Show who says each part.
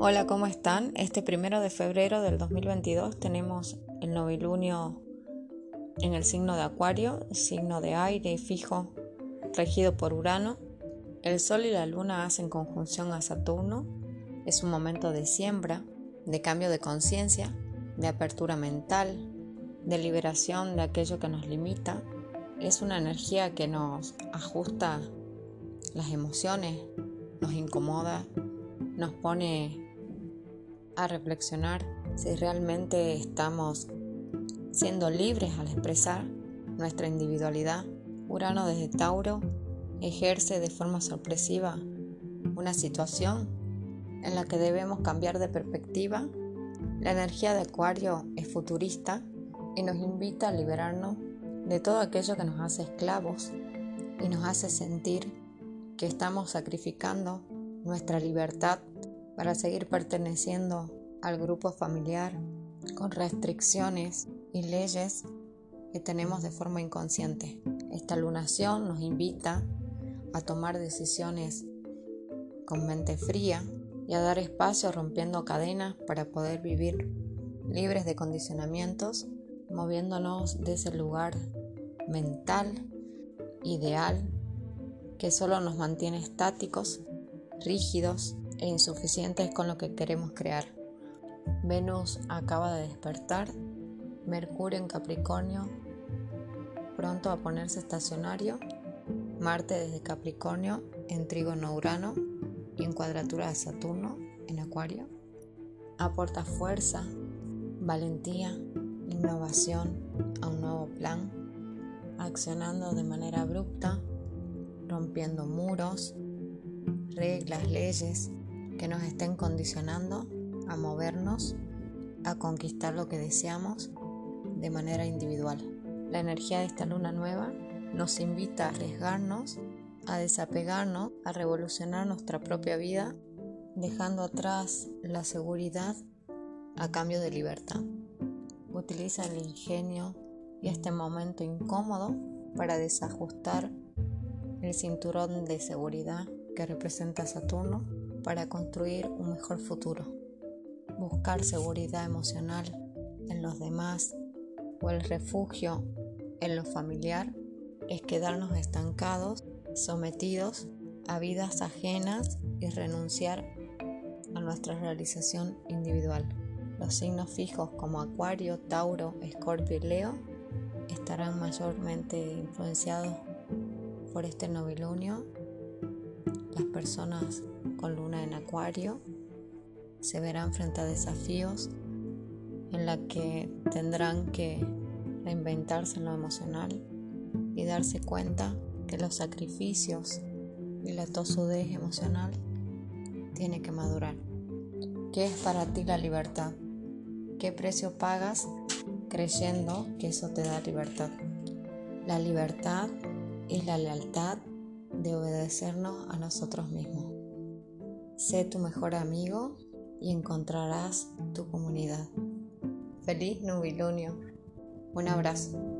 Speaker 1: Hola, ¿cómo están? Este primero de febrero del 2022 tenemos el novilunio en el signo de Acuario, signo de aire fijo, regido por Urano. El Sol y la Luna hacen conjunción a Saturno. Es un momento de siembra, de cambio de conciencia, de apertura mental, de liberación de aquello que nos limita. Es una energía que nos ajusta las emociones, nos incomoda, nos pone a reflexionar si realmente estamos siendo libres al expresar nuestra individualidad. Urano desde Tauro ejerce de forma sorpresiva una situación en la que debemos cambiar de perspectiva. La energía de Acuario es futurista y nos invita a liberarnos de todo aquello que nos hace esclavos y nos hace sentir que estamos sacrificando nuestra libertad para seguir perteneciendo al grupo familiar con restricciones y leyes que tenemos de forma inconsciente. Esta lunación nos invita a tomar decisiones con mente fría y a dar espacio rompiendo cadenas para poder vivir libres de condicionamientos, moviéndonos de ese lugar mental, ideal, que solo nos mantiene estáticos, rígidos e insuficientes con lo que queremos crear. Venus acaba de despertar, Mercurio en Capricornio pronto a ponerse estacionario, Marte desde Capricornio en trígono Urano y en cuadratura de Saturno en Acuario. Aporta fuerza, valentía, innovación a un nuevo plan, accionando de manera abrupta rompiendo muros, reglas, leyes que nos estén condicionando a movernos, a conquistar lo que deseamos de manera individual. La energía de esta luna nueva nos invita a arriesgarnos, a desapegarnos, a revolucionar nuestra propia vida, dejando atrás la seguridad a cambio de libertad. Utiliza el ingenio y este momento incómodo para desajustar el cinturón de seguridad que representa Saturno para construir un mejor futuro. Buscar seguridad emocional en los demás o el refugio en lo familiar es quedarnos estancados, sometidos a vidas ajenas y renunciar a nuestra realización individual. Los signos fijos como Acuario, Tauro, Escorpio y Leo estarán mayormente influenciados por este novilunio, las personas con luna en acuario se verán frente a desafíos en la que tendrán que reinventarse en lo emocional y darse cuenta que los sacrificios y la tosudez emocional tiene que madurar. ¿Qué es para ti la libertad? ¿Qué precio pagas creyendo que eso te da libertad? La libertad y la lealtad de obedecernos a nosotros mismos. Sé tu mejor amigo y encontrarás tu comunidad. Feliz nubilunio. Un abrazo.